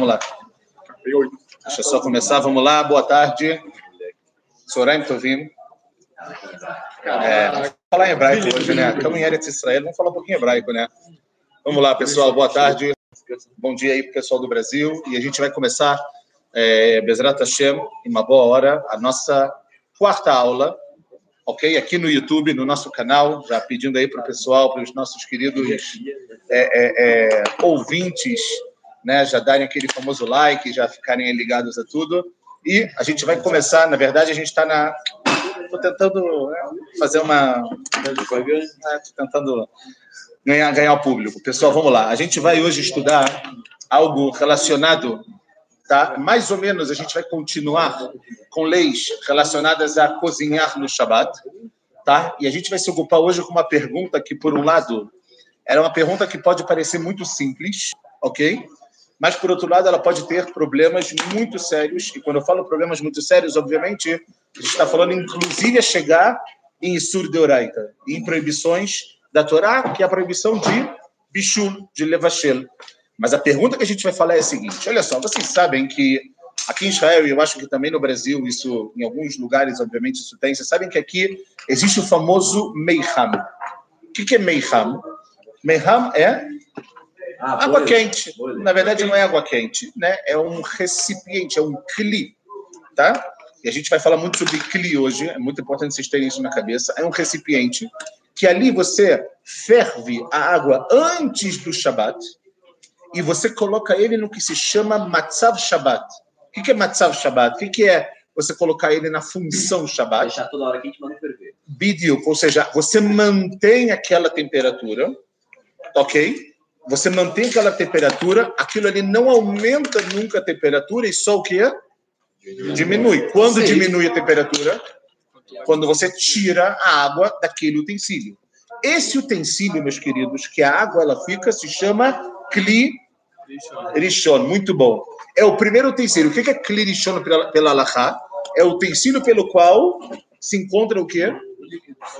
vamos lá. Deixa eu só começar, vamos lá. Boa tarde. Soraim Tovim. É, vamos falar em hebraico hoje, né? Estamos em Eretz Israel, vamos falar um pouquinho hebraico, né? Vamos lá, pessoal, boa tarde. Bom dia aí para o pessoal do Brasil. E a gente vai começar, é, Bezrat Hashem, em uma boa hora, a nossa quarta aula, ok? Aqui no YouTube, no nosso canal, já pedindo aí para o pessoal, para os nossos queridos é, é, é, ouvintes, né, já darem aquele famoso like, já ficarem ligados a tudo. E a gente vai começar, na verdade, a gente está na. Estou tentando né, fazer uma. Estou tentando ganhar, ganhar o público. Pessoal, vamos lá. A gente vai hoje estudar algo relacionado, tá? Mais ou menos, a gente vai continuar com leis relacionadas a cozinhar no Shabat, tá? E a gente vai se ocupar hoje com uma pergunta que, por um lado, era uma pergunta que pode parecer muito simples, ok? Mas, por outro lado, ela pode ter problemas muito sérios. E quando eu falo problemas muito sérios, obviamente, a gente está falando, inclusive, a chegar em Isur de Oraita, em proibições da Torá, que é a proibição de Bishul, de Levashel. Mas a pergunta que a gente vai falar é a seguinte: olha só, vocês sabem que aqui em Israel, e eu acho que também no Brasil, isso em alguns lugares, obviamente, isso tem, vocês sabem que aqui existe o famoso Meiham. O que é Meiham? Meiham é ah, água quente. Na verdade, não é água quente, né? É um recipiente, é um cli, tá? E a gente vai falar muito sobre cli hoje, é muito importante vocês terem isso na cabeça. É um recipiente que ali você ferve a água antes do Shabat e você coloca ele no que se chama Matzav Shabat. O que é Matzav Shabat? O que é você colocar ele na função Shabat? Deixar toda hora quente, mas não ferver. Bidio, ou seja, você mantém aquela temperatura, ok? Você mantém aquela temperatura, aquilo ali não aumenta nunca a temperatura e só o que Diminui. Quando Sim. diminui a temperatura? Quando você tira a água daquele utensílio. Esse utensílio, meus queridos, que a água ela fica, se chama Kli Rishon. Muito bom. É o primeiro utensílio. O que é Kli Rishon pela, pela Alahá? É o utensílio pelo qual se encontra o quê?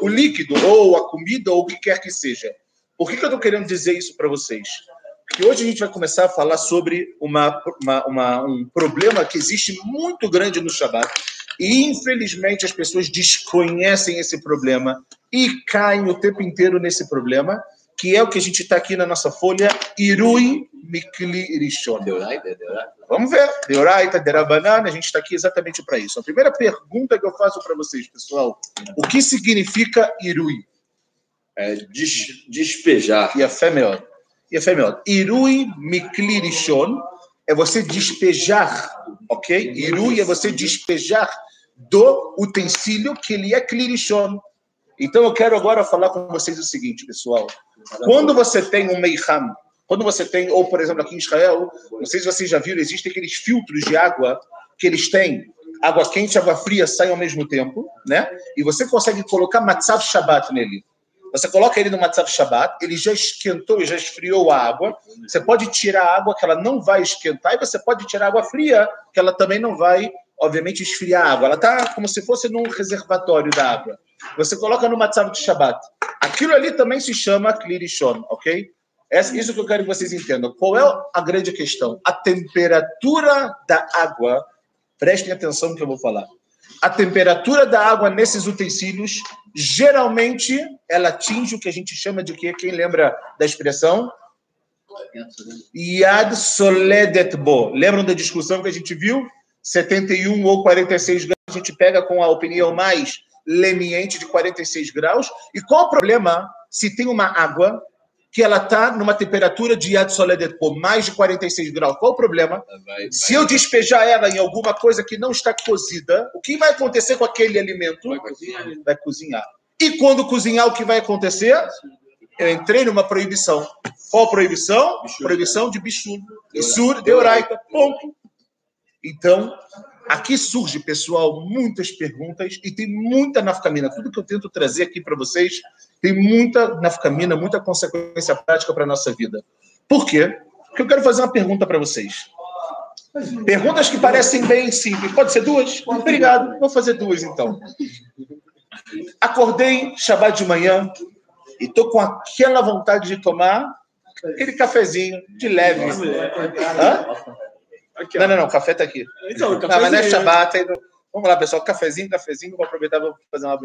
O líquido, ou a comida, ou o que quer que seja. Por que, que eu estou querendo dizer isso para vocês? Porque hoje a gente vai começar a falar sobre uma, uma, uma, um problema que existe muito grande no Shabat. E, infelizmente, as pessoas desconhecem esse problema e caem o tempo inteiro nesse problema, que é o que a gente está aqui na nossa folha, Irui Mikli Rishon. Vamos ver. Deoraita, Derabanana, a gente está aqui exatamente para isso. A primeira pergunta que eu faço para vocês, pessoal, o que significa Irui? É, des, despejar. E a fé melhor. E. Irui miklirishon é você despejar, ok? Irui é você despejar do utensílio que ele é klirishon. Então eu quero agora falar com vocês o seguinte, pessoal. Quando você tem um meiham, quando você tem, ou por exemplo aqui em Israel, não sei se vocês já viram, existem aqueles filtros de água que eles têm água quente e água fria saem ao mesmo tempo, né? E você consegue colocar matzav shabbat nele. Você coloca ele no Matzav Shabbat, ele já esquentou e já esfriou a água. Você pode tirar a água que ela não vai esquentar e você pode tirar a água fria, que ela também não vai, obviamente, esfriar a água. Ela está como se fosse num reservatório da água. Você coloca no Matzav de Shabbat. Aquilo ali também se chama Klirishon, ok? É isso que eu quero que vocês entendam. Qual é a grande questão? A temperatura da água, prestem atenção no que eu vou falar a temperatura da água nesses utensílios, geralmente, ela atinge o que a gente chama de quê? Quem lembra da expressão? Yad Soledet Bo. Lembram da discussão que a gente viu? 71 ou 46 graus, a gente pega com a opinião mais leniente de 46 graus. E qual o problema se tem uma água que ela está numa temperatura de Yad Soledet por mais de 46 graus. Qual o problema? Vai, vai. Se eu despejar ela em alguma coisa que não está cozida, o que vai acontecer com aquele alimento? Vai cozinhar. Vai cozinhar. E quando cozinhar, o que vai acontecer? Eu entrei numa proibição. Qual proibição? Proibição de bichur. Isur de oraita. Ponto. Então, Aqui surge, pessoal, muitas perguntas e tem muita nafcamina. Tudo que eu tento trazer aqui para vocês tem muita nafcamina, muita consequência prática para a nossa vida. Por quê? Porque eu quero fazer uma pergunta para vocês. Perguntas que parecem bem simples. Pode ser duas? Obrigado. Vou fazer duas, então. Acordei, Shabbat de manhã, e estou com aquela vontade de tomar aquele cafezinho de leve. Hã? Não, não, não, o café tá aqui. Então, Não, mas não é Shabbat. aí não- Vamos lá, pessoal. Cafezinho, cafezinho. Vou aproveitar e vou fazer uma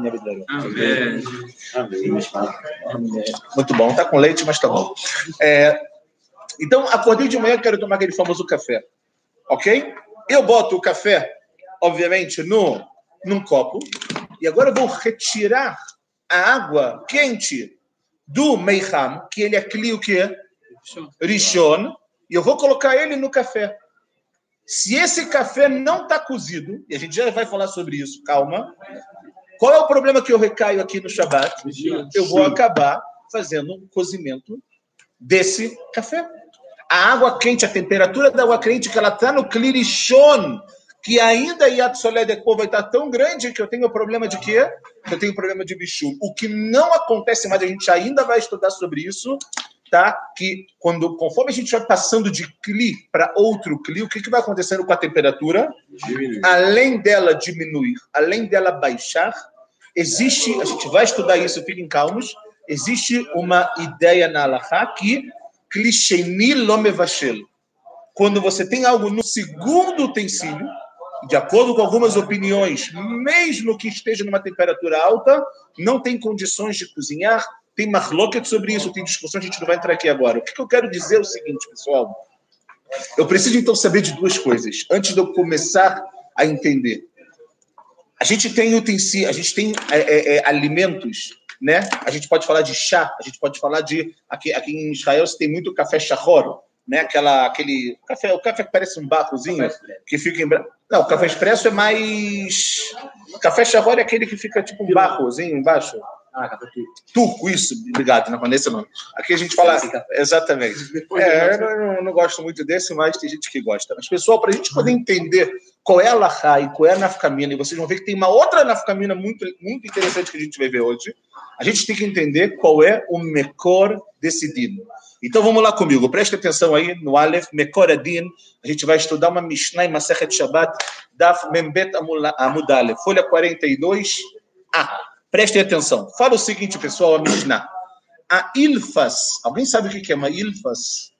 minha vida. Amém. Muito bom. Tá com leite, mas tá bom. É, então, acordei de manhã, quero tomar aquele famoso café. Ok? Eu boto o café, obviamente, no, num copo. E agora eu vou retirar a água quente do Meiham, que ele é cli o quê? Rishon. E eu vou colocar ele no café. Se esse café não está cozido, e a gente já vai falar sobre isso, calma. Qual é o problema que eu recaio aqui no Shabat? Eu vou acabar fazendo um cozimento desse café. A água quente, a temperatura da água quente, que ela está no clirichon, que ainda Yad Solé Deco vai estar tão grande que eu tenho problema de quê? Eu tenho problema de bicho. O que não acontece mais, a gente ainda vai estudar sobre isso, tá? Que quando, conforme a gente vai passando de cli para outro cli, o que, que vai acontecendo com a temperatura? Além dela diminuir, além dela baixar, existe, a gente vai estudar isso, fiquem calmos, existe uma ideia na Alaha que klisheni lomevashel. Quando você tem algo no segundo utensílio, de acordo com algumas opiniões, mesmo que esteja numa temperatura alta, não tem condições de cozinhar, tem marloquet sobre isso, tem discussão, a gente não vai entrar aqui agora. O que que eu quero dizer é o seguinte, pessoal. Eu preciso então saber de duas coisas, antes de eu começar a entender. A gente tem utensílios, a gente tem é, é, é, alimentos, né? A gente pode falar de chá, a gente pode falar de aqui, aqui em Israel você tem muito café shahor, né? Aquela, aquele café, o café que parece um barrozinho que fica em não, o café expresso é mais café shahor é aquele que fica tipo um barrozinho embaixo. Ah, café turco. Isso, obrigado, não conheço não. Aqui a gente fala exatamente. É, eu não, não gosto muito desse, mas tem gente que gosta. Mas, pessoal, para a gente poder entender qual é a Lahá e qual é a nafkamina, e vocês vão ver que tem uma outra nafkamina muito, muito interessante que a gente vai ver hoje, a gente tem que entender qual é o Mekor decidido. Então vamos lá comigo, preste atenção aí no Aleph, Mekor Adin, a gente vai estudar uma Mishnah em Masechet Shabbat, Daf Membet Amud Aleph, folha 42. Ah, prestem atenção. Fala o seguinte, pessoal, a Mishnah. A Ilfas, alguém sabe o que é uma Ilfas?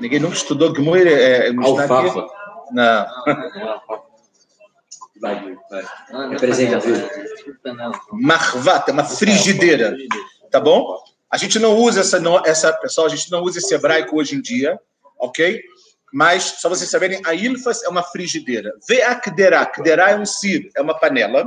Ninguém nunca estudou Gmoir, é, é Mishnah aqui? Alfafa. Não. Vai, vai. Representa, viu? Marvat, é uma frigideira, tá bom? A gente não usa essa, não- essa pessoal, a gente não usa esse hebraico hoje em dia, ok? Mas, só vocês saberem, a ilfas é uma frigideira. Ve'akderá, kderá é um sir, é uma panela.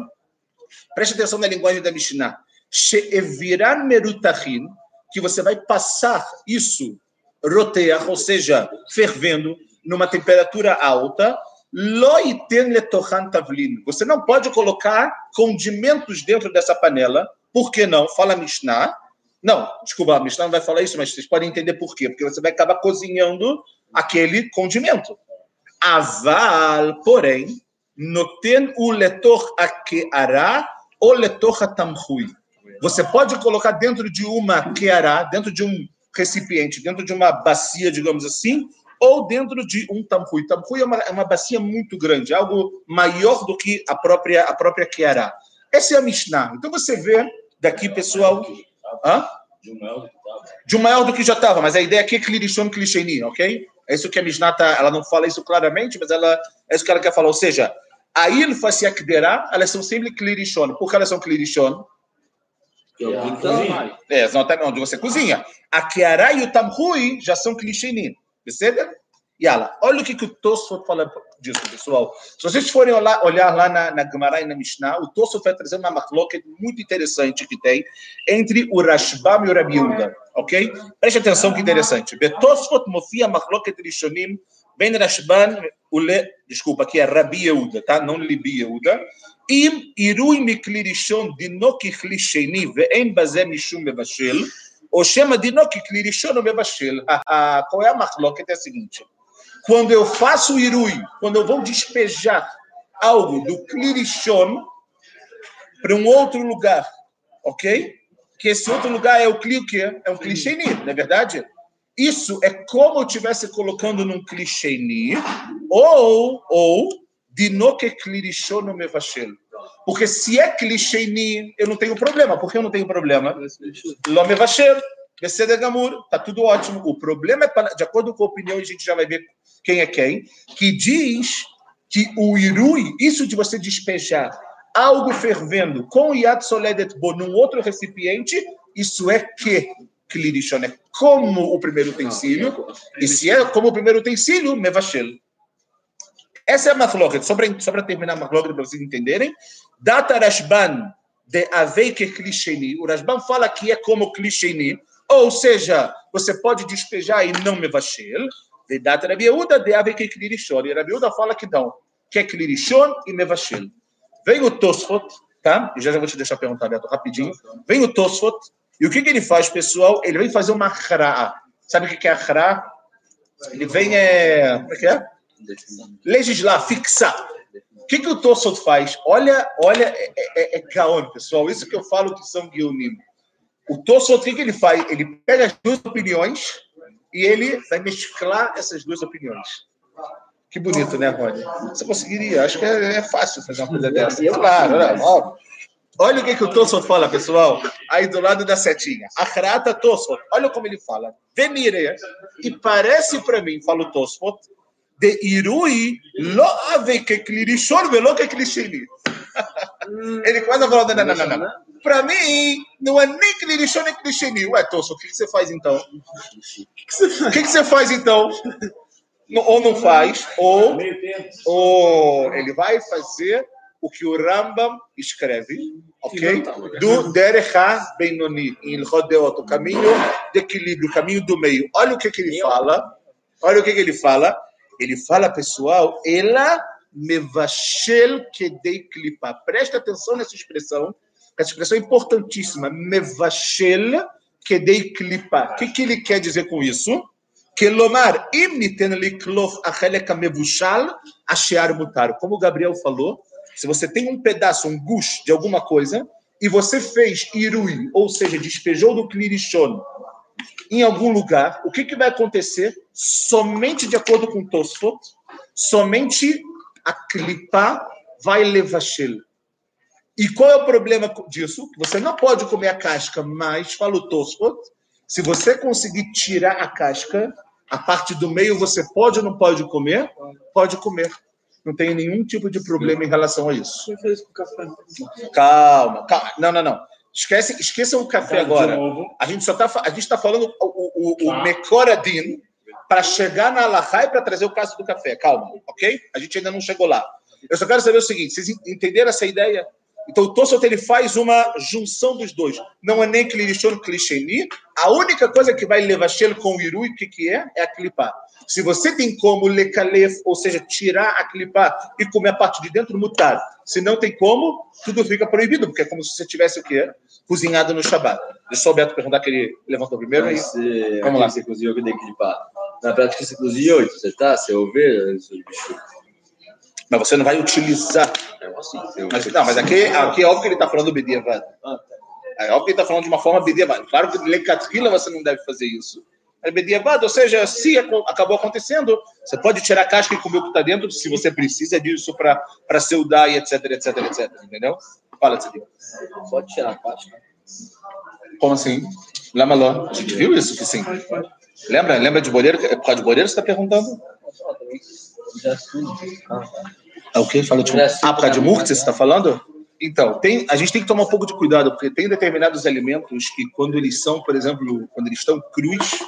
Preste atenção na linguagem da Mishnah. She'eviran merutachin, que você vai passar isso, rotear, ou seja, fervendo, numa temperatura alta, lo iten letochan tavlin. Você não pode colocar condimentos dentro dessa panela. Por que não? Fala Mishnah. Não, desculpa, a Mishnah não vai falar isso, mas vocês podem entender por quê. Porque você vai acabar cozinhando aquele condimento. Aval, porém, noten o letor akeara ou letor tamhui. Você pode colocar dentro de uma keara, dentro de um recipiente, dentro de uma bacia, digamos assim, ou dentro de um tamhui. Tamhui é uma, é uma bacia muito grande, algo maior do que a própria a própria keara. Essa é a Mishnah. Então você vê daqui, pessoal. Hã? De um maior do que já estava, mas a ideia aqui é clirichon clicheni, ok? É isso que a Mishnah tá, ela não fala isso claramente, mas ela é isso que ela quer falar. Ou seja, a ilfa e a kderá, elas são sempre clirichon. Por que elas são clirichon? Então, É, exatamente onde você cozinha. A Kiara e o Tamhui já são clichênim. Percebe? Yala, olha o que, que o Tosfot fala disso, pessoal. Se vocês forem olhar, olhar lá na, na Gemara e na Mishnah, o Tosfot vai trazer uma machloket muito interessante que tem entre o Rashbam e o Rabi Yehuda, ok? Preste atenção que interessante. Betosfot mofia machloket rishonim Ben Rashban, ule, desculpa, aqui é Rabi Yehuda, tá? Não Libi Yehuda. Im irui mikli rishon dino kikli sheni ve'en bazé mishum bevashel, ou chama dino kikli rishon ou bevashel. Ah, ah, qual é a machloket? É a seguinte. Quando eu faço irui, quando eu vou despejar algo do klirishon para um outro lugar, ok? Que esse outro lugar é o cli. É um clichê, não é verdade? Isso é como eu estivesse colocando num clicheni ou ou de no que clirichon ou mebashel. Porque se é clicheni, eu não tenho problema. Por que eu não tenho problema? Lo mevashel. Beseder Gamur, tá tudo ótimo. O problema é, de acordo com a opinião, a gente já vai ver quem é quem, que diz que o irui, isso de você despejar algo fervendo com Yad Soledet Bo num outro recipiente, isso é que Klirishon é como o primeiro utensílio, e se é como o primeiro utensílio, Mevashel. Essa é a Machloket. Só para terminar a Machloket, para vocês entenderem. Data Rashban de Aveike Klisheni. O Rashban fala que é como Klisheni, ou seja, você pode despejar e não Mevashel. De Data Rabiuda de Aveike Klirishon. E Rabiuda fala que não, que é Klirishon e Mevashel. Vem o Tosfot, tá? E já, já vou te deixar perguntar, Beto, rapidinho. Vem o Tosfot, e o que, que ele faz, pessoal? Ele vem fazer uma chra'a. Sabe o que, é a chra'a? Ele vem, é... como é que é? Legislar, fixar. O que, que o Tosfot faz? Olha, olha, é, é, é gaon, pessoal. Isso que eu falo que são guionim. O Tosfot, o que, que ele faz? Ele pega as duas opiniões e ele vai mesclar essas duas opiniões. Que bonito, né, Rony? Você conseguiria? Acho que é, é fácil fazer uma coisa dessa. Claro, né? óbvio. Olha o que, que o Tosfot fala, pessoal. Aí do lado da setinha. Achrata Tosfot. Olha como ele fala. Venire. E parece para mim, fala o Tosfot, de irui lo ave que klirishon velo que klishini. Ele quase falou, não, não, não, não. Para mim, não é nem klirishon nem klishini. Ué, Tosfot, o que, que você faz então? O que, que você faz então? ou não faz, ou, ou ele vai fazer o que o Rambam escreve, ok? Do Derecha Benoni, em Rodeot, o caminho de equilíbrio, o caminho do meio. Olha o que, que ele fala. Olha o que, que ele fala. Ele fala, pessoal, ela mevashel kedei klipa. Presta atenção nessa expressão. Essa expressão é importantíssima. Mevashel kedei klipa. O que, que ele quer dizer com isso? Kelomar, im niten liklof achelek mevushal ashear mutar. Como o Gabriel falou, se você tem um pedaço, um gush de alguma coisa, e você fez irui, ou seja, despejou do klirishon em algum lugar, o que, que vai acontecer? Somente de acordo com Tosfot, somente a klipa vai levar shel. E qual é o problema disso? Você não pode comer a casca, mas, fala o Tosfot, se você conseguir tirar a casca, a parte do meio você pode ou não pode comer? Pode comer. Não tem nenhum tipo de problema em relação a isso. Calma, calma. Não, não, não. Esquece, esqueçam o café agora. A gente só está a gente está falando o, o, o, o Mekoradin para chegar na Alahá e para trazer o caso do café. Calma, ok? A gente ainda não chegou lá. Eu só quero saber o seguinte: vocês entenderam essa ideia? Então, o Tosfot ele faz uma junção dos dois. Não é nem Klirishon Klisheni. A única coisa que vai levar Shel com o Irui, o que, que é? É a clipar. Se você tem como lekalef, ou seja, tirar a clipar e comer a parte de dentro, mutar. Se não tem como, tudo fica proibido, porque é como se você tivesse o quê? Cozinhado no Shabat. Deixa o Beto perguntar que ele levantou primeiro. Aí. Você, Vamos lá. Você cozinhou que tem clipar. Na prática, você cozinhou, você tá? Você ouve, mas você não vai utilizar. Assim, mas, não, mas aqui, aqui é óbvio que ele está falando Bediavad. É óbvio que ele está falando de uma forma Bediavad. Claro que Lecatrila você não deve fazer isso. Bediavad, ou seja, se acabou acontecendo, você pode tirar a casca e comer o que está dentro, se você precisa disso para seudar e etc, etc, etc. Entendeu? Fala, Tzidip. Pode tirar a casca. Como assim? Lamaló. A gente viu isso que sim. Lembra? Lembra de Boreiro? É por causa de Boreiro você está perguntando? É o que? Fala de ah, por causa de Murtz, você está falando? Então, tem, a gente tem que tomar um pouco de cuidado, porque tem determinados alimentos que, quando eles são, por exemplo, quando eles estão crus,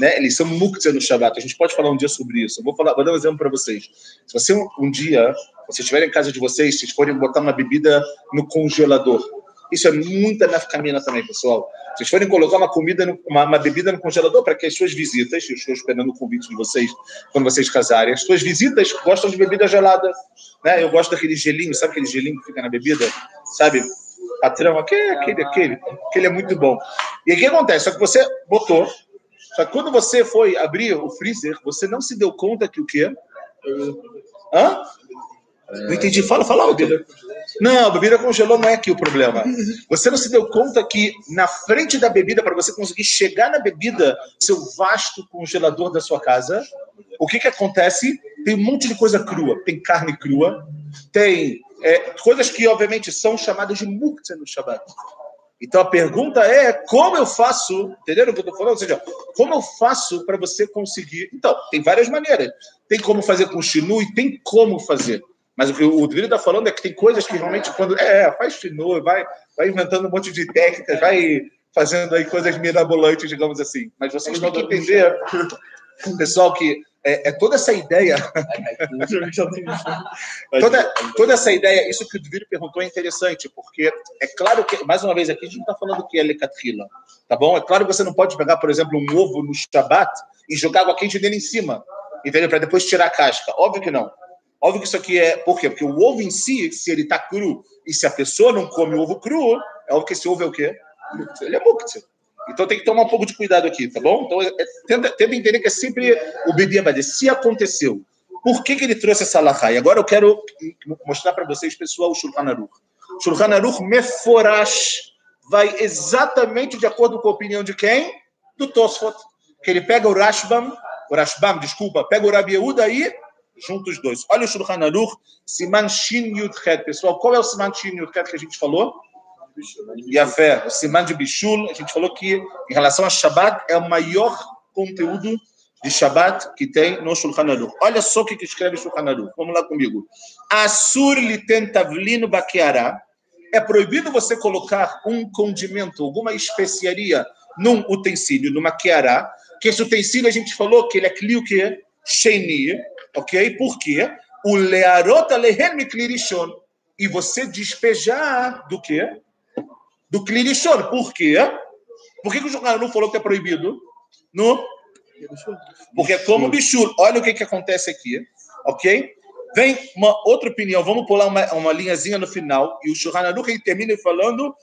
né, eles são muktzah no Shabbat. A gente pode falar um dia sobre isso. Eu vou, falar, vou dar um exemplo para vocês. Se você um, um dia, vocês estiverem em casa de vocês, vocês forem botar uma bebida no congelador, isso é muita nafcamina também, pessoal. Vocês forem colocar uma comida, no, uma, uma, bebida no congelador para que as suas visitas, eu estou esperando o convite de vocês quando vocês casarem, as suas visitas gostam de bebida gelada. Né? Eu gosto daquele gelinho, sabe aquele gelinho que fica na bebida? Sabe? Patrão, aquele, aquele, aquele. Aquele é muito bom. E o que acontece? Só que você botou, quando você foi abrir o freezer, você não se deu conta que o quê? Hã? Não entendi. Fala, fala alto. Não, a bebida congelou não é aqui o problema. Você não se deu conta que na frente da bebida, para você conseguir chegar na bebida, seu vasto congelador da sua casa, o que, que acontece? Tem um monte de coisa crua. Tem carne crua, tem é, coisas que, obviamente, são chamadas de muktzah no Shabbat. Então a pergunta é como eu faço, entenderam o que eu estou falando? Ou seja, como eu faço para você conseguir? Então, tem várias maneiras. Tem como fazer com e tem como fazer. Mas o que o Dvir está falando é que tem coisas que realmente, quando. É, faz chinui, vai, vai inventando um monte de técnicas, vai fazendo aí coisas mirabolantes, digamos assim. Mas vocês têm que entender, pessoal, que é, é, toda essa ideia. toda, toda essa ideia, isso que o Dvir perguntou é interessante, porque é claro que, mais uma vez, aqui a gente não está falando que é lecatrila, tá bom? É claro que você não pode pegar, por exemplo, um ovo no Shabat e jogar água quente dele em cima, entendeu? Para depois tirar a casca. Óbvio que não. Óbvio que isso aqui é. Por quê? Porque o ovo em si, se ele está cru e se a pessoa não come o ovo cru, é óbvio que esse ovo é o quê? Ele é muktzah. Então tem que tomar um pouco de cuidado aqui, tá bom? Então é, tenta, tenta entender que é sempre o Bediabadê. Se aconteceu, por que, que ele trouxe essa lahá? E agora eu quero mostrar para vocês, pessoal, o Shulchan Aruch. Shulchan Aruch Meforash vai exatamente de acordo com a opinião de quem? Do Tosfot. Que ele pega o Rashbam, o Rashbam, desculpa, pega o Rabi Yehuda aí, juntos os dois. Olha o Shulchan Aruch, Siman Shin Yud Pessoal, qual é o Siman Shin Yud que a gente falou? E a fé, o Siman de Bishul, a gente falou que em relação a Shabbat é o maior conteúdo de Shabbat que tem no Shulchan Aruch. Olha só o que escreve Shulchan Aruch. Vamos lá comigo. Asur liten tavlino bakiara. É proibido você colocar um condimento, alguma especiaria num utensílio, numa kiara, que esse utensílio a gente falou que ele é clio que sheni, ok? Por quê? O learota lehen miklirishon. E você despejar do quê? Do Clinichon. Por quê? Por que, que o jornal não falou que é proibido? No? Porque é como bichur. Olha o que, que acontece aqui, ok? Vem uma outra opinião. Vamos pular uma, uma linhazinha no final. E o Shulchan Aruch termina falando.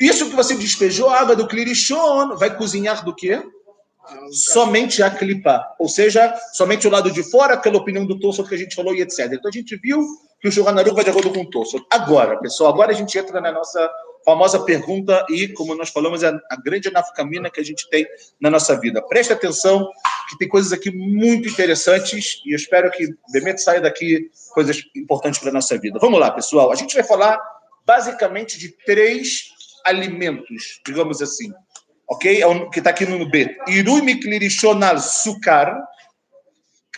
Isso que você despejou, a água do clirichon, vai cozinhar do quê? Somente a clipa, ou seja, somente o lado de fora, aquela opinião do Tosso que a gente falou e etc. Então a gente viu que o Shulchan vai de acordo com o Tosso. Agora, pessoal, agora a gente entra na nossa famosa pergunta e, como nós falamos, é a grande nafcamina que a gente tem na nossa vida. Preste atenção, que tem coisas aqui muito interessantes e eu espero que Bemet saia daqui coisas importantes para a nossa vida. Vamos lá, pessoal. A gente vai falar basicamente de três alimentos, digamos assim ok? É o que está aqui no B. Irui miklirishonal sukar,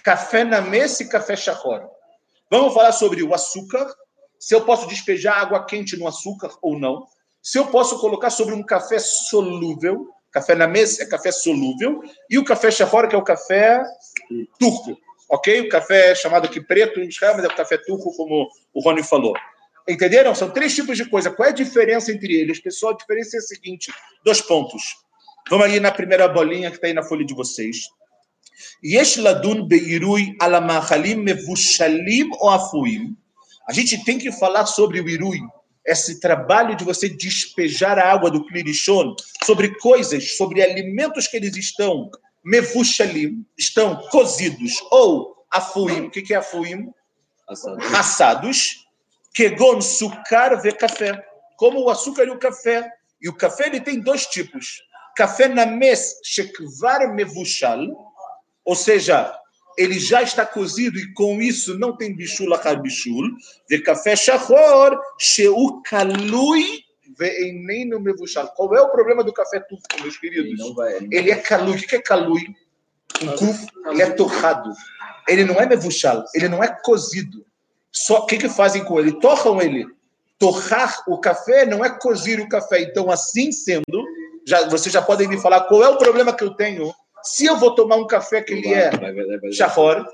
café na mesa e café shachor. Vamos falar sobre o açúcar, se eu posso despejar água quente no açúcar ou não. Se eu posso colocar sobre um café solúvel, café na mesa é café solúvel, e o café shachor, que é o café turco, ok? O café chamado aqui preto em Israel, mas é o café turco, como o Rony falou. Entenderam? São três tipos de coisa. Qual é a diferença entre eles? Pessoal, a diferença é a seguinte: dois pontos. Vamos aí na primeira bolinha que está aí na folha de vocês. Yesh ladun beirui alamachalim mevushalim ou afuim. A gente tem que falar sobre o irui, esse trabalho de você despejar a água do clirichon sobre coisas, sobre alimentos que eles estão mevushalim, estão cozidos, ou afuim. O que é afuim? Assados. Assados Kegon sucar ve café. Como o açúcar e o café. E o café ele tem dois tipos. Café na mes shekvar mevushal, ou seja, ele já está cozido e com isso não tem bichul achar bichul. Ve café shachor sheu kalui no mevushal. Qual é o problema do café turco, meus queridos? Ele, vai, ele, ele é kalui. O que é kalui? Um kuf, ele é torrado. Ele não é mevushal, ele não é cozido. Só que que fazem com ele? Torram ele. Torrar o café não é cozir o café. Então, assim sendo, já, vocês já podem me falar qual é o problema que eu tenho se eu vou tomar um café que ele é chafora.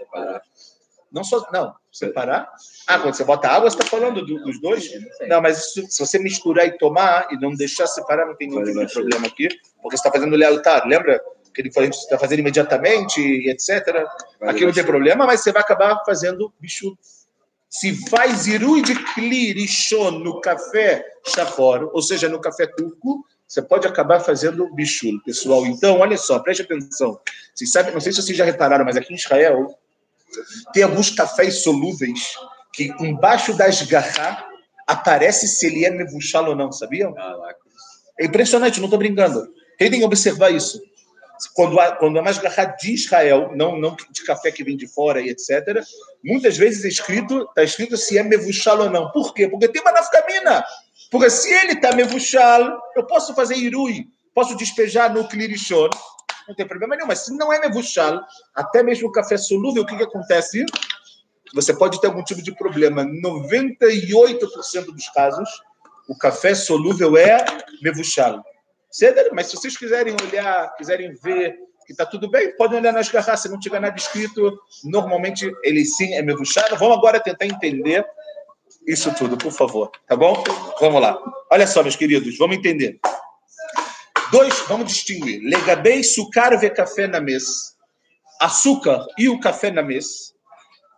Não só não separar. Ah, quando você bota água, você está falando do, dos dois? Não, mas isso, se você misturar e tomar e não deixar separar, não tem nenhum problema aqui, porque você está fazendo lealtar. Lembra que ele falou que você está fazendo imediatamente e etc. Aqui não tem problema, mas você vai acabar fazendo bicho se faz irui de klirishon no café shachor, ou seja, no café turco, você pode acabar fazendo bichul, pessoal. Então, olha só, preste atenção. Vocês sabem, não sei se vocês já repararam, mas aqui em Israel tem alguns cafés solúveis que embaixo das garrafas aparece se ele é mevuchal ou não, sabiam? É impressionante, não estou brincando. Tentem observar isso. Quando a, quando a de Israel, não, não de café que vem de fora e etc., muitas vezes é escrito, está escrito se é mevushal ou não. Por quê? Porque tem uma nafkamina. Porque se ele está mevushal, eu posso fazer irui, posso despejar no clirichon, não tem problema nenhum. Mas se não é mevushal, até mesmo o café solúvel, o que, que acontece? Você pode ter algum tipo de problema. 98% dos casos, o café solúvel é mevushal. Mas se vocês quiserem olhar, quiserem ver que está tudo bem, podem olhar nas garrafas. Se não tiver nada escrito, normalmente ele sim é mevushal. Vamos agora tentar entender isso tudo, por favor. Tá bom? Vamos lá. Olha só, meus queridos, vamos entender. Dois, vamos distinguir. Legabei, sucar ve café na mesa. Açúcar e o café na mesa.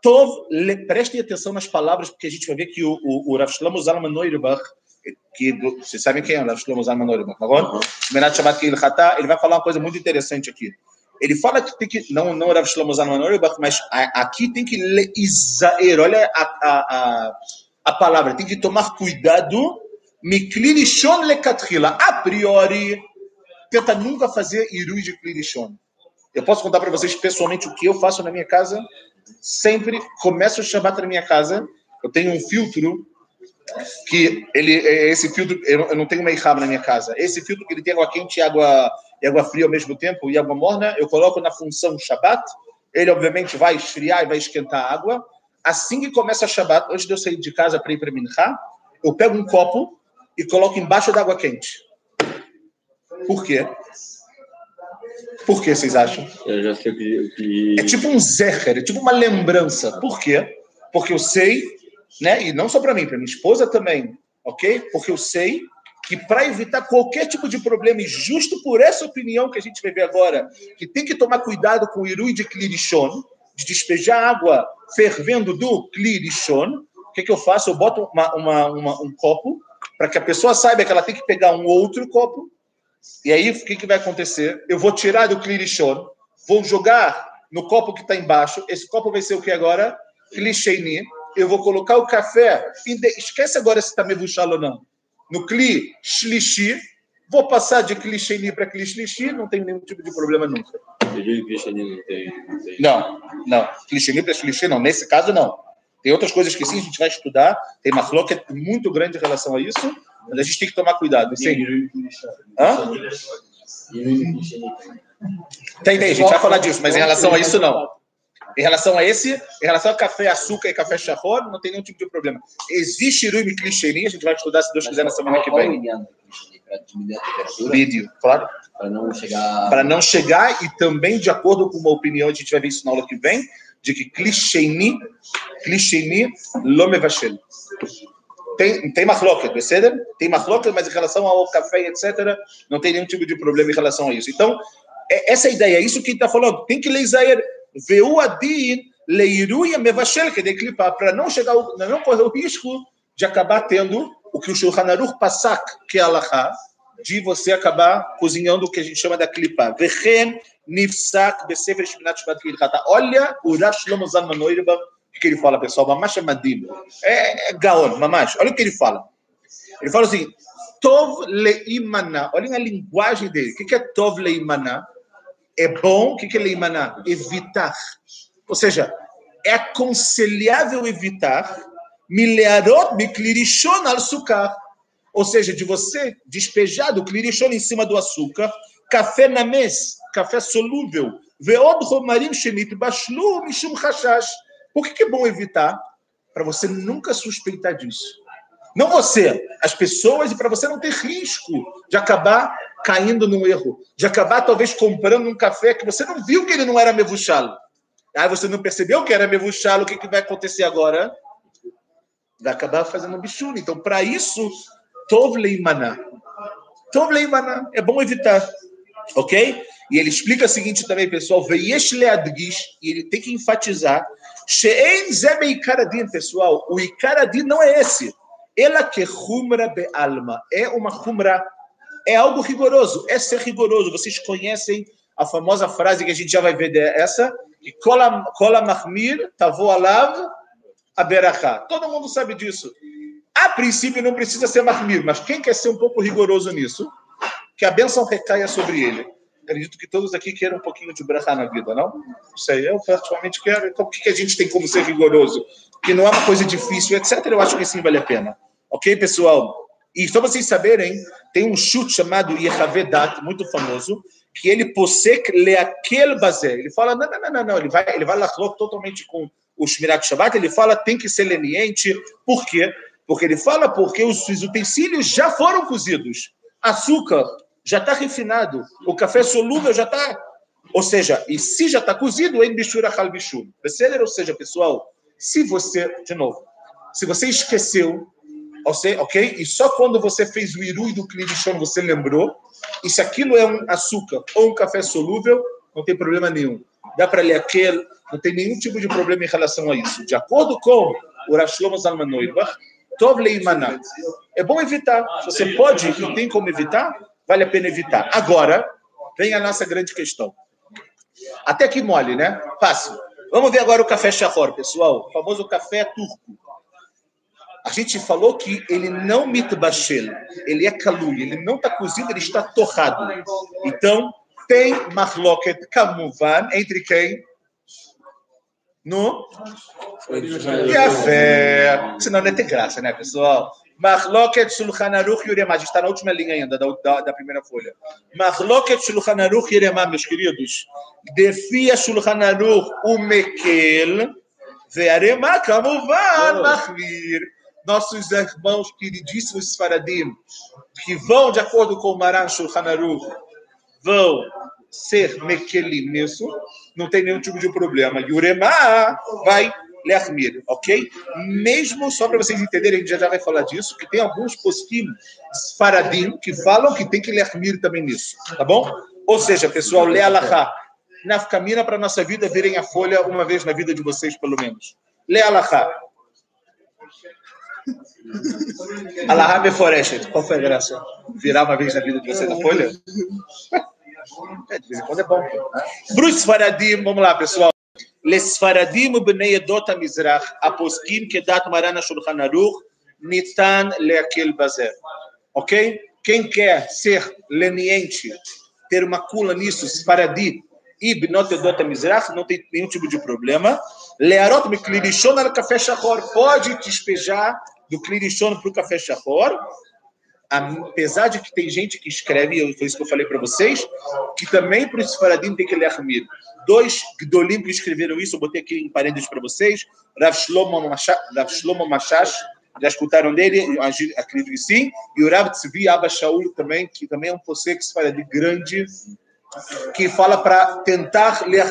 Tov, le, prestem atenção nas palavras, porque a gente vai ver que o, o, o Rav Shlomo Zalman que vocês sabem quem é o Rav Shlomo Zalman Noiribach, tá bom? Menat Shabbat ele vai falar uma coisa muito interessante aqui. Ele fala que tem que, não, não Rav Shlomo Zalman Noiribach, mas aqui tem que leizaer, olha a, a, a, a palavra, tem que tomar cuidado, miklirishon lekatrila, a priori, tenta nunca fazer irui de klirishon. Eu posso contar para vocês pessoalmente o que eu faço na minha casa? sempre começo o Shabbat na minha casa, eu tenho um filtro que ele esse filtro eu não tenho meihab na minha casa. Esse filtro que ele tem água quente e água e água fria ao mesmo tempo e água morna, eu coloco na função Shabbat. Ele obviamente vai esfriar e vai esquentar a água. Assim que começa a Shabbat, antes de eu sair de casa para ir para Minha, eu pego um copo e coloco embaixo da água quente. Por quê? Por que vocês acham? Eu já sei o que, É tipo um zecher, é tipo uma lembrança. Por quê? Porque eu sei, né? E não só para mim, para minha esposa também, ok? Porque eu sei que para evitar qualquer tipo de problema, e justo por essa opinião que a gente vai ver agora, que tem que tomar cuidado com o irui de clirichon, de despejar água fervendo do clirichon, o que, que eu faço? Eu boto uma, uma, uma, um copo para que a pessoa saiba que ela tem que pegar um outro copo e aí, o que, que vai acontecer? Eu vou tirar do clichon, vou jogar no copo que está embaixo. Esse copo vai ser o que agora? Clicheni. Eu vou colocar o café. Esquece agora se está mevuchal ou não. No cli shlishi. Vou passar de clicheni para clichlishi. Não tem nenhum tipo de problema nunca. Não, não. Clicheni para clichê não. Nesse caso, não. Tem outras coisas que sim, a gente vai estudar. Tem uma floca muito grande em relação a isso. Mas a gente tem que tomar cuidado. Sim. Hã? Tem, tem, a gente vai falar disso, mas em relação a isso, não. Em relação a esse, em relação a café, açúcar e café charror, não tem nenhum tipo de problema. Existe Irui clichêrinho, a gente vai estudar, se Deus quiser, na semana que vem. Vídeo, claro. Para não chegar. Para não chegar, e também, de acordo com uma opinião, a gente vai ver isso na aula que vem, de que clichêni, clichêni, lomevachel. Tem, tem machloket, Beceder? Tem machloket, mas em relação ao café, etc., não tem nenhum tipo de problema em relação a isso. Então, é, essa é a ideia, é isso que está falando. Tem que leizaer, veu adin, leiruia mevashel, que declipar, para não chegar, não correr o risco de acabar tendo o que o Shulchan Aruch Passak, que é Allah, de você acabar cozinhando o que a gente chama da clipa. Vechen nifsak besefer shminat shvat Olha o Rav Shlomo Zalman o que ele fala, pessoal? Mamash é Madim. É, é Gaon, Mamash. Olha o que ele fala. Ele fala assim: Tov leimana. Olhem a linguagem dele. O que é Tov leimana? É bom. O que é leimana? Evitar. Ou seja, é aconselhável evitar milharot miklirishon al sucar. Ou seja, de você despejar do clirichon em cima do açúcar, café na mesa, café solúvel, veod romarim shenit bashlu mishum chashash por que, que é bom evitar? Para você nunca suspeitar disso. Não você, as pessoas, e para você não ter risco de acabar caindo num erro, de acabar talvez comprando um café que você não viu que ele não era mevuchalo. Aí você não percebeu que era mevuchalo, o que, que vai acontecer agora? Vai acabar fazendo bichulho. Então, para isso, tov leimana. Tov. É bom evitar. Ok? E ele explica o seguinte também, pessoal, veiesh leadgish, e ele tem que enfatizar She'en zebe ikaradin, pessoal. O ikaradin não é esse. Ela que humra be alma. É uma humra. É algo rigoroso. É ser rigoroso. Vocês conhecem a famosa frase que a gente já vai ver dessa? Que kola mahmir tavo alav aberachá. Todo mundo sabe disso. A princípio não precisa ser mahmir, mas quem quer ser um pouco rigoroso nisso, que a bênção recaia sobre ele. acredito que todos aqui querem um pouquinho de brachá na vida, não? Não sei, eu particularmente quero. Então, o que a gente tem como ser rigoroso? Que não é uma coisa difícil, etc. Eu acho que sim vale a pena. Ok, pessoal? E só vocês saberem, tem um chute chamado Yehavedat, muito famoso, que ele posek leakel bazé. Ele fala, não, não, não, não, ele vai, ele vai lá totalmente com o Shmirat Shabbat, ele fala, tem que ser leniente. Por quê? Porque ele fala porque os utensílios já foram cozidos. Açúcar já está refinado. O café solúvel já está. Ou seja, e se já está cozido, em bishura hal bishur. Ou seja, pessoal, se você, de novo, se você esqueceu, ok? E só quando você fez o irui do clinichon você lembrou, e se aquilo é um açúcar ou um café solúvel, não tem problema nenhum. Dá para ler aquele, não tem nenhum tipo de problema em relação a isso. De acordo com o Rashlomo Zalman. É bom evitar. Se você pode e tem como evitar, vale a pena evitar. Agora, vem a nossa grande questão. Até que mole, né? Fácil. Vamos ver agora o café shahor, pessoal. O famoso café turco. A gente falou que ele não mitbashel, ele é calui, ele não está cozido, ele está torrado. Então, tem mahloket kamuvan entre quem? No café. Senão não é ter graça, né, pessoal? Mahloket Shulchan Aruch Yuremá. A gente está na última linha ainda da, da, da primeira folha. Mahloket Shulchan Aruch Yuremá, meus queridos. Defia Shulchan Aruch o Mekel. Vearemá, Kamuvan, Mahmir. Nossos irmãos queridíssimos Faradim, que vão, de acordo com o Maran Shulchan Aruch, vão ser Mekelim nisso, não tem nenhum tipo de problema. Yuremá vai Lermir, ok? Mesmo, só para vocês entenderem, a gente já, vai falar disso, que tem alguns posquim faradim que falam que tem que Lermir também nisso, tá bom? Ou seja, pessoal, lê Alahá. Na caminha para nossa vida, virem a folha uma vez na vida de vocês, pelo menos. Lê Alahá. Alahá Meforeshet. Qual foi a graça? Virar uma vez na vida de vocês a folha? É, de vez em quando é bom. Bruce Faradim, vamos lá, pessoal. לספרדים ובני עדות המזרח, הפוסקים כדת מרן השולחן ערוך, ניתן להקל בזה. Ok? Quem quer ser leniente, ter uma cula nisso, Sfaradi e Binot Edot Mizrach, não tem nenhum tipo de problema. Learot Miklirishon al café shachor, pode despejar do Klirishon para o café shachor, apesar de que tem gente que escreve, foi isso que eu falei para vocês, que também para o Sfaradim tem que ler Hamid. Dois Gdolim que escreveram isso, eu botei aqui em parênteses para vocês, Rav Shlomo, Rav Shlomo Mashash, já escutaram dele? Acredito que sim. E o Rav Tzvi Abba Shaul também, que também é um posseco Sfaradim grande, que fala para tentar ler.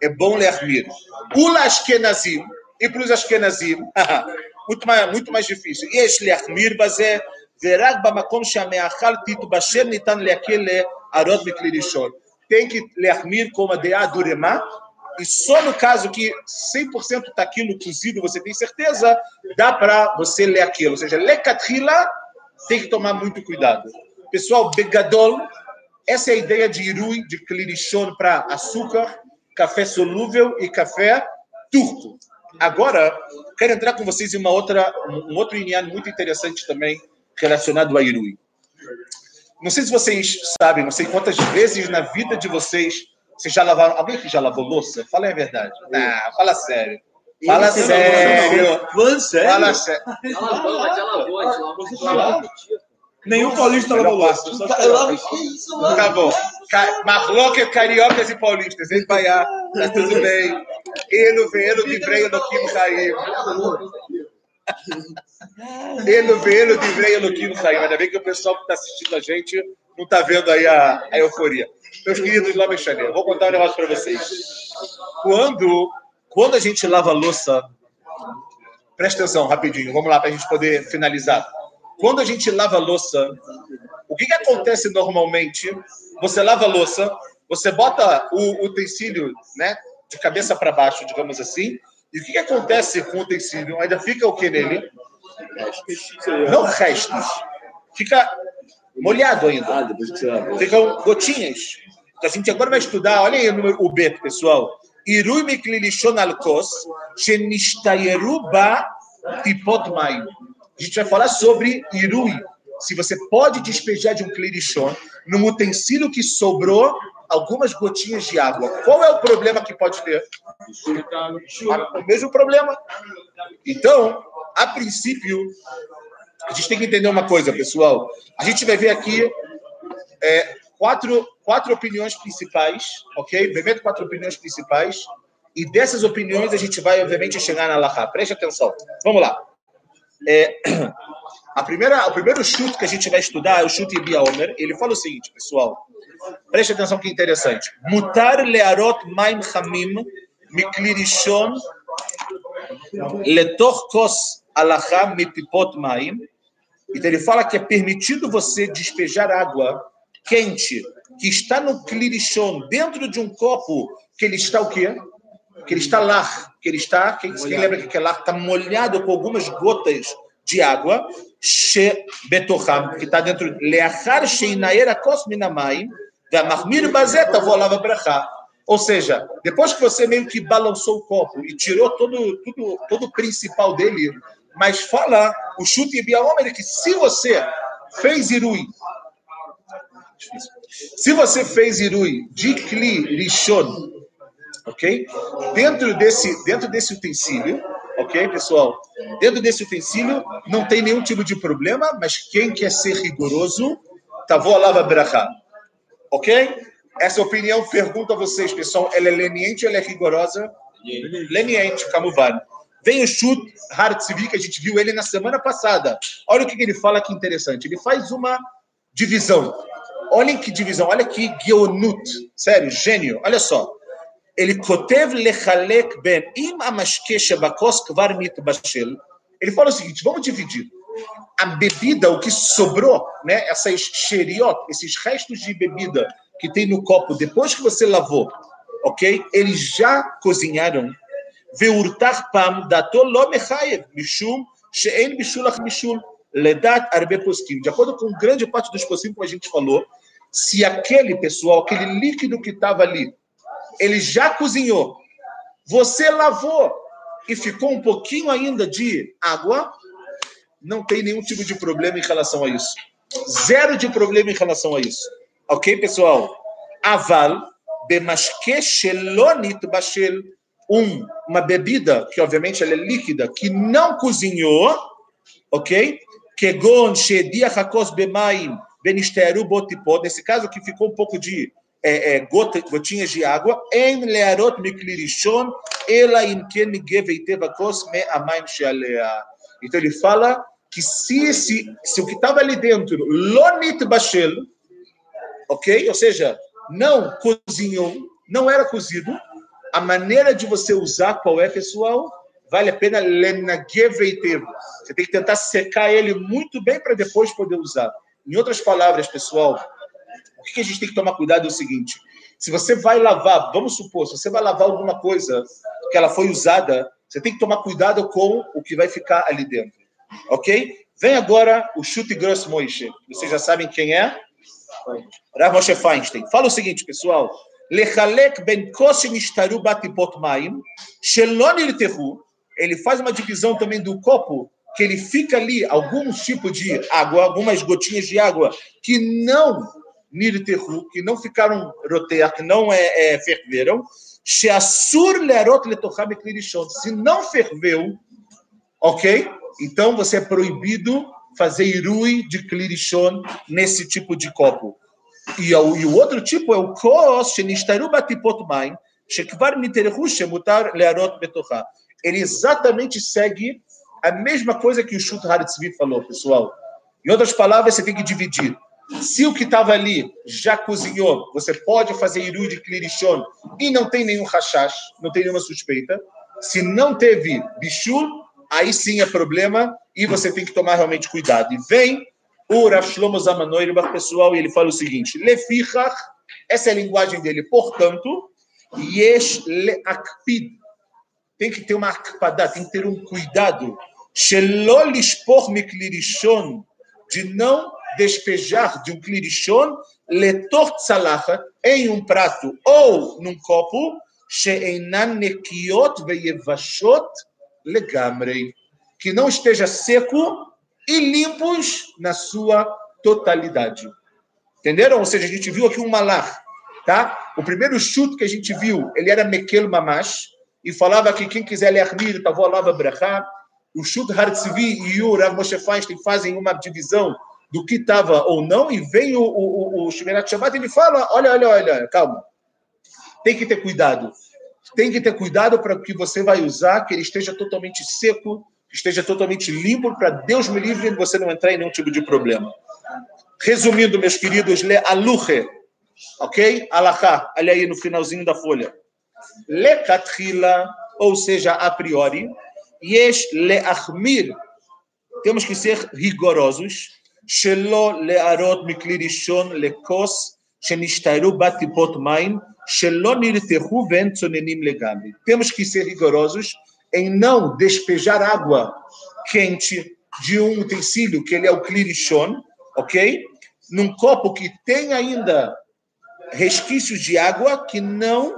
É bom ler Hamid. O Ashkenazim, e para os Ashkenazim, muito mais, muito mais difícil. E Shliach Mirbas é Verag Bamakom Shameachal Tito Basher Nitan Leakele Arod Miklirishon. Tem que Leachmir como a Deá Durema, e só no caso que 100% está aquilo cozido, você tem certeza, dá para você ler aquilo. Ou seja, lecatrila. tem que tomar muito cuidado. Pessoal, Begadol, essa é a ideia de Irui, de Klirishon para açúcar, café solúvel e café turco. Agora, quero entrar com vocês em uma outra, um outro inhano muito interessante também, relacionado a Irui. Não sei se vocês sabem, não sei quantas vezes na vida de vocês vocês já lavaram. Alguém que já lavou louça? Fala a verdade. Ah, fala sério. Fala sério. Falando sério? Fala sério. Já lavou, mas já lavou, a gente lavou. Nenhum paulista lavou louça. Acabou. Marloca, cariocas e paulistas. Ele vai lá, tá tudo bem. Ele veio, ele veio no Kim Caim. Ele veio, ele veio no Kim Caim. Ainda bem que o pessoal que está assistindo a gente não está vendo aí a, a euforia. Meus queridos lá, Mexaria, vou contar um negócio para vocês. Quando, quando a gente lava a louça, presta atenção, rapidinho, vamos lá para a gente poder finalizar. Quando a gente lava a louça, o que, que acontece normalmente? Você lava a louça, você bota o utensílio né, de cabeça para baixo, digamos assim, e o que, que acontece com o utensílio? Ainda fica o que nele? Não restos. Fica molhado ainda. Ah. Ficam gotinhas. Então, a gente agora vai estudar, olha aí o B, pessoal. Irui miklilishon alkos, shenistayeru ba tipot maio. A gente vai falar sobre irui. Se você pode despejar de um clirichon num utensílio que sobrou algumas gotinhas de água. Qual é o problema que pode ter? O mesmo problema. Então, a princípio, a gente tem que entender uma coisa, pessoal. A gente vai ver aqui é, quatro, quatro opiniões principais, ok? Bebeto quatro opiniões principais. E dessas opiniões a gente vai, obviamente, chegar na Lahá. Preste atenção. Vamos lá. É, a primeira, o primeiro chute que a gente vai estudar é o chute Ibia Omer. Ele fala o seguinte, pessoal. Preste atenção que interessante. Mutar learot maim chamim miklirishon letoch kos alachá mitipot maim. Então ele fala que é permitido você despejar água quente que está no clirichon dentro de um copo que ele está o quê? Que ele está lá, que ele está, quem, quem lembra que é lá, está molhado com algumas gotas de água, she betocham, que está dentro, leachar sheinaera kosminamai, da marmir bazeta volava brachá. Ou seja, depois que você meio que balançou o copo e tirou todo, tudo, todo o principal dele, mas fala o chute e biaômetro que se você fez irui, se você fez irui de kli lishon, ok? Dentro desse, dentro desse utensílio, ok, pessoal? Dentro desse utensílio não tem nenhum tipo de problema, mas quem quer ser rigoroso, tavou alava brachá, ok? Essa opinião, pergunto a vocês, pessoal, ela é leniente ou ela é rigorosa? Leniente, Camuvan. Vem o Chut Hartzvi, que a gente viu ele na semana passada. Olha o que ele fala que interessante. Ele faz uma divisão. Olhem que divisão, olha que geonut. Sério, gênio. Olha só. Ele kotev lechalek ben im amashke shebakos kvar mitbashel. Ele fala o seguinte, vamos dividir. A bebida, o que sobrou, né, essas xeriot, esses restos de bebida que tem no copo depois que você lavou, ok? Eles já cozinharam Veurtar pam dato lo mechayev, mishum she'en bishulach mishum, ledat arbe poskim. De acordo com grande parte dos poskim, como a gente falou, se aquele pessoal, aquele líquido que estava ali, ele já cozinhou, você lavou e ficou um pouquinho ainda de água, não tem nenhum tipo de problema em relação a isso. Zero de problema em relação a isso. Ok, pessoal? Aval, bemashke shelonit bashel um, uma bebida, que obviamente ela é líquida, que não cozinhou, ok? Kegon shedia hakos bemaim benisteru botipod, nesse caso que ficou um pouco de é, é, gota, gotinhas de água, em learot miklirishon, ela inken geveiteva kos me amaim shealea. Então ele fala que se, se, se o que estava ali dentro, lonit bashel, ok? Ou seja, não cozinhou, não era cozido, a maneira de você usar qual é, pessoal? Vale a pena lenageveitevo. Você tem que tentar secar ele muito bem para depois poder usar. Em outras palavras, pessoal, que, que a gente tem que tomar cuidado é o seguinte: se você vai lavar, vamos supor, se você vai lavar alguma coisa que ela foi usada, você tem que tomar cuidado com o que vai ficar ali dentro. Ok? Vem agora o chute Gross Moishe. Vocês já sabem quem é? Rav Moshe Feinstein. Fala o seguinte, pessoal. Lechalek ben kosinishtaru batipot maim, shelon. Ele faz uma divisão também do copo, que ele fica ali algum tipo de água, algumas gotinhas de água que não nirtehu, que não ficaram roter, que não é, é, ferveram, sheasur lerot letocham se não ferveu, ok? Então você é proibido fazer irui de clirichon nesse tipo de copo. E, o, e o outro tipo é o kos shenistaru batipot maim, shekvar niterehu shemutar learot betochá. Ele exatamente segue a mesma coisa que o Shut Haritzvi falou, pessoal. Em outras palavras, você tem que dividir. Se o que estava ali já cozinhou, você pode fazer iru de clirichon e não tem nenhum rashash, não tem nenhuma suspeita. Se não teve bichul, aí sim é problema e você tem que tomar realmente cuidado. E vem o Rav Shlomo Zamanoir, pessoal, e ele fala o seguinte: Lefichach, essa é a linguagem dele, portanto, Yesh leakpid, tem que ter uma akpadá, tem que ter um cuidado, Shelol miklirishon, de não despejar de um clirichon, letor tzalachat, em um prato ou num copo, que não esteja seco e limpos na sua totalidade. Entenderam? Ou seja, a gente viu aqui um malar. tá? O primeiro chute que a gente viu, ele era Mekel Mamash, e falava que quem quiser ler tava lá Brachá. O chute Hartzvi e o Rav Moshe Feinstein fazem uma divisão do que estava ou não, e vem o, o, o Shemirat Shabbat e ele fala: olha, olha, olha, calma, tem que ter cuidado. Tem que ter cuidado para que você vai usar, que ele esteja totalmente seco, que esteja totalmente limpo, para Deus me livre você não entrar em nenhum tipo de problema. Resumindo, meus queridos, le aluche, ok? Alahá, olha aí no finalzinho da folha. Le katrila, ou seja, a priori, yesh le achmir, temos que ser rigorosos, shelo le arot mikli rishon le kos, שנשתערו בה טיפות מים, שלא נרתחו ואין צוננים לגמרי. Temos que ser rigorosos em não despejar água quente de um utensílio, que ele é o clirichon, ok? Num copo que tem ainda resquícios de água que não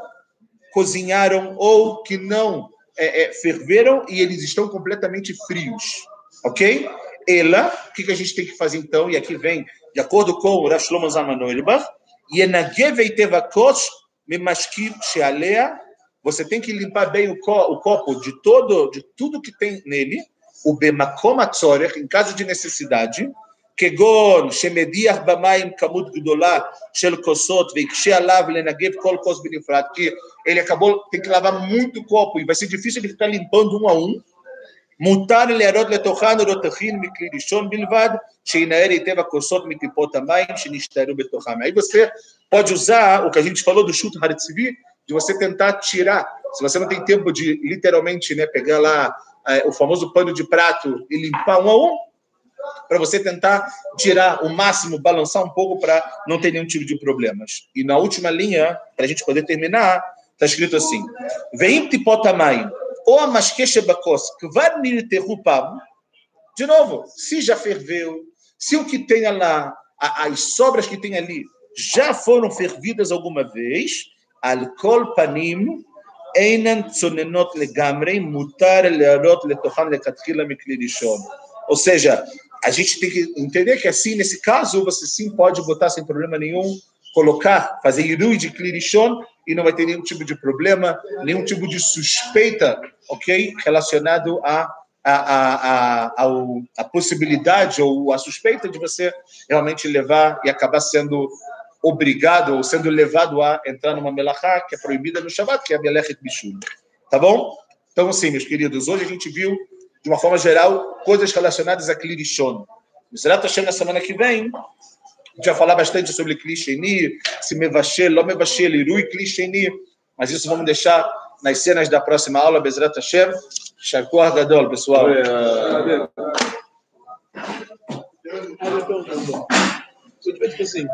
cozinharam ou que não é, é, ferveram e eles estão completamente frios, ok? Ela, o que, que a gente tem que fazer então? E aqui vem, de acordo com o Rav Shlomo Zalman Auerbach, ינגב היטב הכוס ממשקיף שעליה, você tem que limpar bem o, co o copo de todo, de tudo que tem nele, o bemakom atzorech, em caso de necessidade, כגון שמדיח במים כמות גדולה של כוסות ויקשה עליו לנגב כל כוס בנפרד, que ele acabou, tem que lavar muito copo e vai ser difícil מותר להראות לתוכן רותחין מכלי ראשון בלבד, שינער היטב הכוסות מטיפות המים שנשתערו בתוכם. Aí você pode usar o que a gente falou do chute Haritzivi, de você tentar tirar, se você não tem tempo de literalmente né, pegar lá é, o famoso pano de prato e limpar um a um, para você tentar tirar o máximo, balançar um pouco para não ter nenhum tipo de problemas. E na última linha, para a gente poder terminar, está escrito assim: Vem tipotamai, ou a masquecha bacos, que vai interrupar. De novo, se já ferveu, se o que tem lá, as sobras que tem ali, já foram fervidas alguma vez, alcool panim, אינן צוננות לגמרי, מותר להעלות לתוכן לכתחילה מכלי ראשון. Ou seja, a gente tem que entender que assim, nesse caso, você sim pode botar sem problema nenhum, colocar, fazer irui de clirichon e não vai ter nenhum tipo de problema, nenhum tipo de suspeita, ok? Relacionado a, a, a, a, a possibilidade ou a suspeita de você realmente levar e acabar sendo obrigado ou sendo levado a entrar numa melachá que é proibida no Shabbat, que é a melechet bishul. Tá bom? Então, assim, meus queridos, hoje a gente viu, de uma forma geral, coisas relacionadas a Klirishon. Será que na semana que vem? A gente vai falar bastante sobre Klisheni, se mevashel, lo mevashel, irui Klisheni, mas isso vamos deixar nas cenas da próxima aula, Bezrat Hashem. Shakur Gadol, pessoal. Tipo assim,